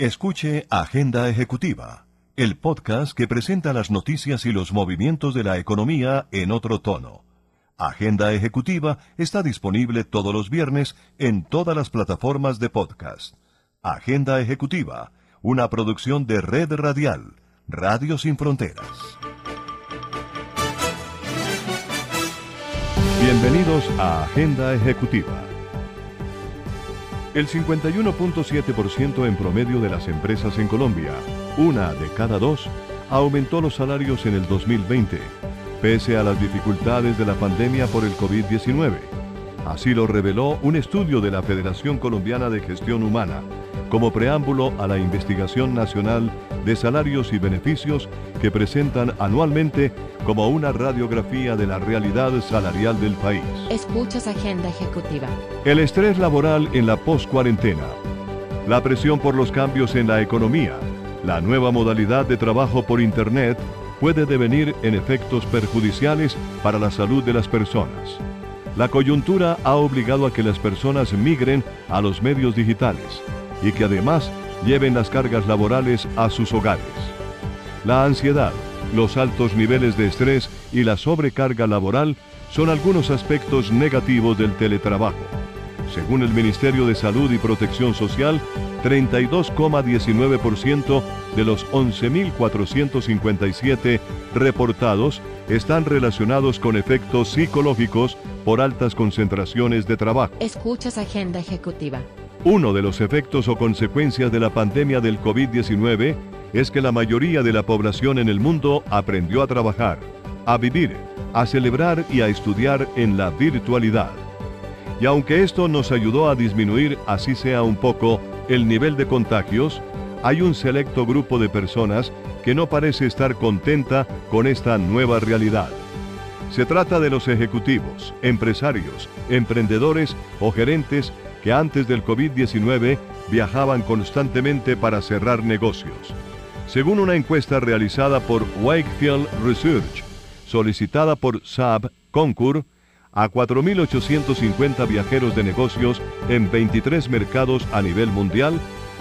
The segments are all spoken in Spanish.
Escuche Agenda Ejecutiva, el podcast que presenta las noticias y los movimientos de la economía en otro tono. Agenda Ejecutiva está disponible todos los viernes en todas las plataformas de podcast. Agenda Ejecutiva, una producción de Red Radial, Radio Sin Fronteras. Bienvenidos a Agenda Ejecutiva. El 51.7% en promedio de las empresas en Colombia, una de cada dos, aumentó los salarios en el 2020, pese a las dificultades de la pandemia por el COVID-19. Así lo reveló un estudio de la Federación Colombiana de Gestión Humana, como preámbulo a la investigación nacional de salarios y beneficios que presentan anualmente como una radiografía de la realidad salarial del país. Escuchas Agenda Ejecutiva. El estrés laboral en la post-cuarentena, la presión por los cambios en la economía, la nueva modalidad de trabajo por Internet puede devenir en efectos perjudiciales para la salud de las personas. La coyuntura ha obligado a que las personas migren a los medios digitales y que además lleven las cargas laborales a sus hogares. La ansiedad, los altos niveles de estrés y la sobrecarga laboral son algunos aspectos negativos del teletrabajo. Según el Ministerio de Salud y Protección Social, 32,19% de los 11.457 reportados están relacionados con efectos psicológicos por altas concentraciones de trabajo. Escuchas Agenda Ejecutiva. Uno de los efectos o consecuencias de la pandemia del COVID-19 es que la mayoría de la población en el mundo aprendió a trabajar, a vivir, a celebrar y a estudiar en la virtualidad. Y aunque esto nos ayudó a disminuir, así sea un poco, el nivel de contagios, hay un selecto grupo de personas que no parece estar contenta con esta nueva realidad. Se trata de los ejecutivos, empresarios, emprendedores o gerentes que antes del COVID-19 viajaban constantemente para cerrar negocios. Según una encuesta realizada por Wakefield Research, solicitada por SAB Concur, a 4.850 viajeros de negocios en 23 mercados a nivel mundial,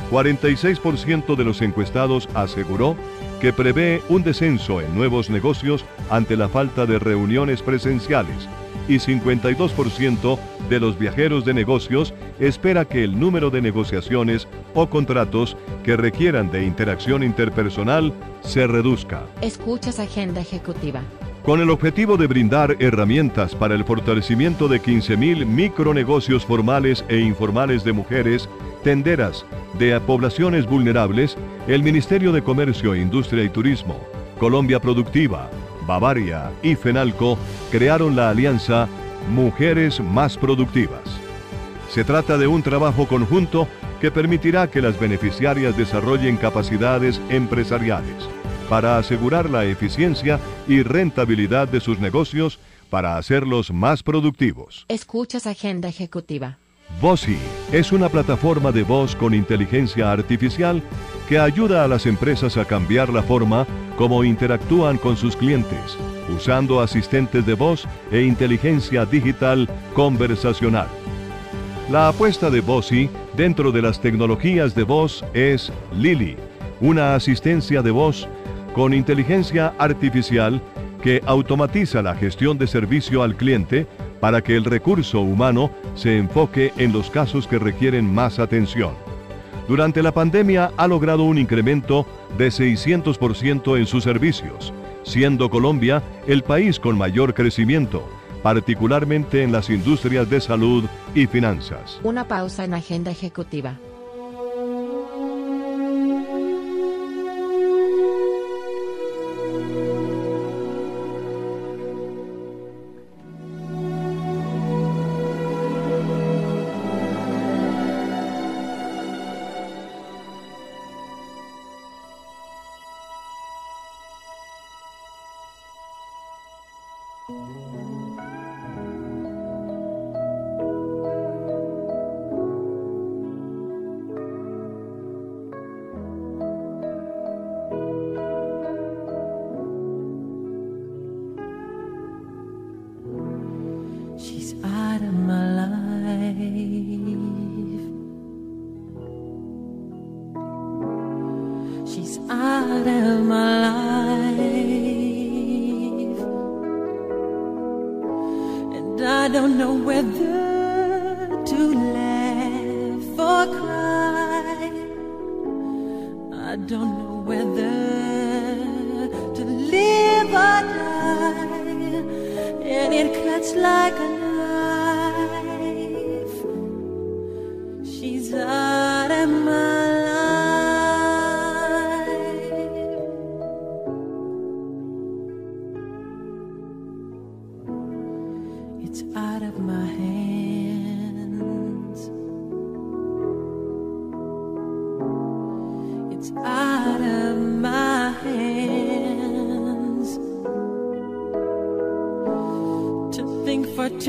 46% de los encuestados aseguró que prevé un descenso en nuevos negocios ante la falta de reuniones presenciales y 52% de los viajeros de negocios espera que el número de negociaciones o contratos que requieran de interacción interpersonal se reduzca. Escuchas Agenda Ejecutiva. Con el objetivo de brindar herramientas para el fortalecimiento de 15.000 micronegocios formales e informales de mujeres, tenderas, de poblaciones vulnerables, el Ministerio de Comercio, Industria y Turismo, Colombia Productiva, Bavaria y FENALCO crearon la alianza Mujeres Más Productivas. Se trata de un trabajo conjunto que permitirá que las beneficiarias desarrollen capacidades empresariales para asegurar la eficiencia y rentabilidad de sus negocios para hacerlos más productivos. Escuchas Agenda Ejecutiva. Voci es una plataforma de voz con inteligencia artificial que ayuda a las empresas a cambiar la forma como interactúan con sus clientes, usando asistentes de voz e inteligencia digital conversacional. La apuesta de Voci dentro de las tecnologías de voz es Lily, una asistencia de voz con inteligencia artificial que automatiza la gestión de servicio al cliente para que el recurso humano se enfoque en los casos que requieren más atención. Durante la pandemia ha logrado un incremento de 600% en sus servicios, siendo Colombia el país con mayor crecimiento, particularmente en las industrias de salud y finanzas. Una pausa en agenda ejecutiva.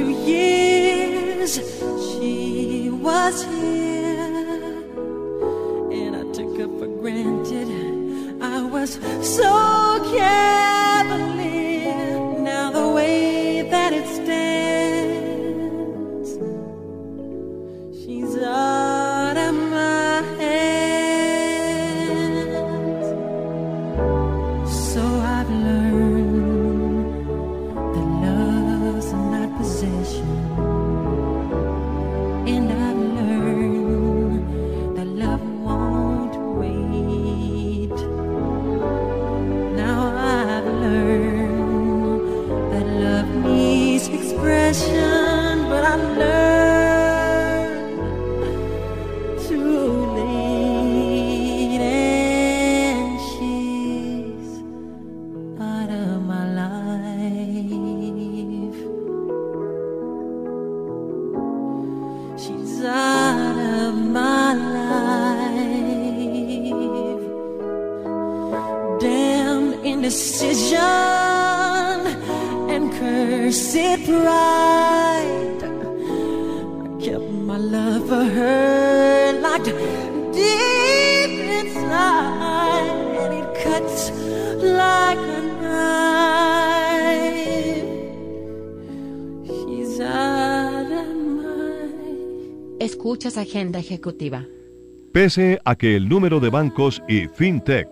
Two years she was here, pride. I kept my love for her locked deep inside, and it cuts like a knife. She's out of my Escuchas Agenda Ejecutiva. Pese a que el número de bancos y fintech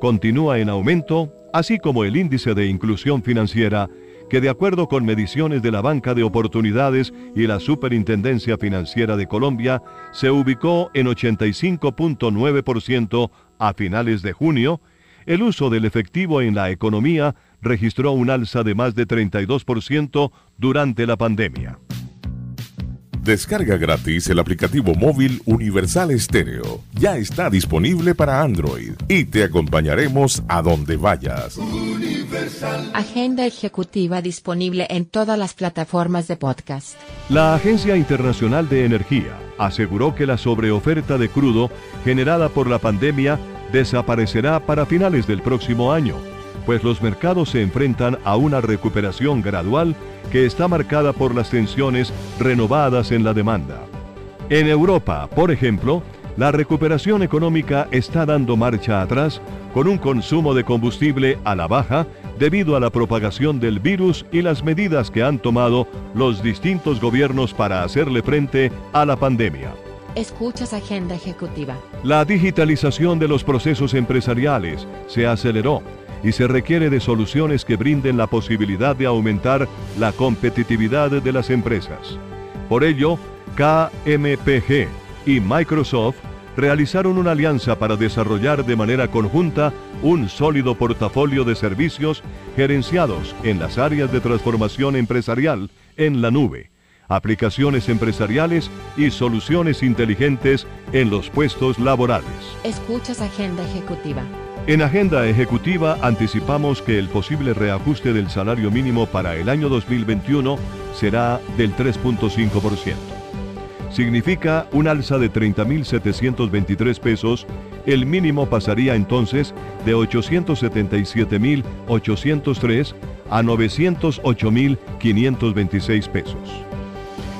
continúa en aumento, así como el índice de inclusión financiera, que de acuerdo con mediciones de la Banca de Oportunidades y la Superintendencia Financiera de Colombia, se ubicó en 85.9% a finales de junio, el uso del efectivo en la economía registró un alza de más de 32% durante la pandemia. Descarga gratis el aplicativo móvil Universal Estéreo. Ya está disponible para Android y te acompañaremos a donde vayas. Agenda Ejecutiva disponible en todas las plataformas de podcast. La Agencia Internacional de Energía aseguró que la sobreoferta de crudo generada por la pandemia desaparecerá para finales del próximo año, pues los mercados se enfrentan a una recuperación gradual que está marcada por las tensiones renovadas en la demanda. En Europa, por ejemplo, la recuperación económica está dando marcha atrás con un consumo de combustible a la baja debido a la propagación del virus y las medidas que han tomado los distintos gobiernos para hacerle frente a la pandemia. Escuchas Agenda Ejecutiva. La digitalización de los procesos empresariales se aceleró y se requiere de soluciones que brinden la posibilidad de aumentar la competitividad de las empresas. Por ello, KMPG y Microsoft realizaron una alianza para desarrollar de manera conjunta un sólido portafolio de servicios gerenciados en las áreas de transformación empresarial en la nube, aplicaciones empresariales y soluciones inteligentes en los puestos laborales. Escuchas Agenda Ejecutiva. En agenda ejecutiva anticipamos que el posible reajuste del salario mínimo para el año 2021 será del 3.5%. Significa un alza de 30.723 pesos, el mínimo pasaría entonces de 877.803 a 908.526 pesos.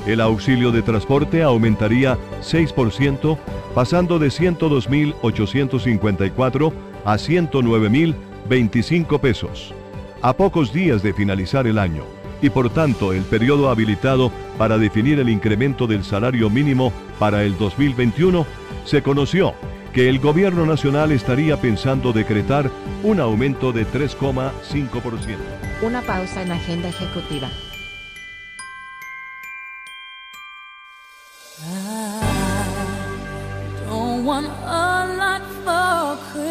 El auxilio de transporte aumentaría 6%, pasando de 102.854 a 109.025 pesos. A pocos días de finalizar el año y por tanto el periodo habilitado para definir el incremento del salario mínimo para el 2021, se conoció que el gobierno nacional estaría pensando decretar un aumento de 3,5%. Una pausa en agenda ejecutiva.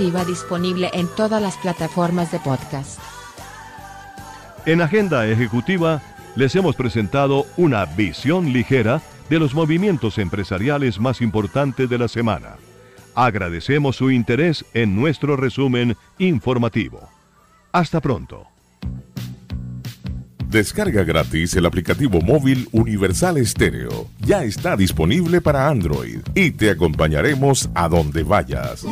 disponible en todas las plataformas de podcast. En Agenda Ejecutiva les hemos presentado una visión ligera de los movimientos empresariales más importantes de la semana. Agradecemos su interés en nuestro resumen informativo. Hasta pronto. Descarga gratis el aplicativo móvil Universal Stereo. Ya está disponible para Android y te acompañaremos a donde vayas.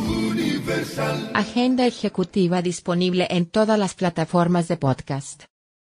Agenda ejecutiva disponible en todas las plataformas de podcast.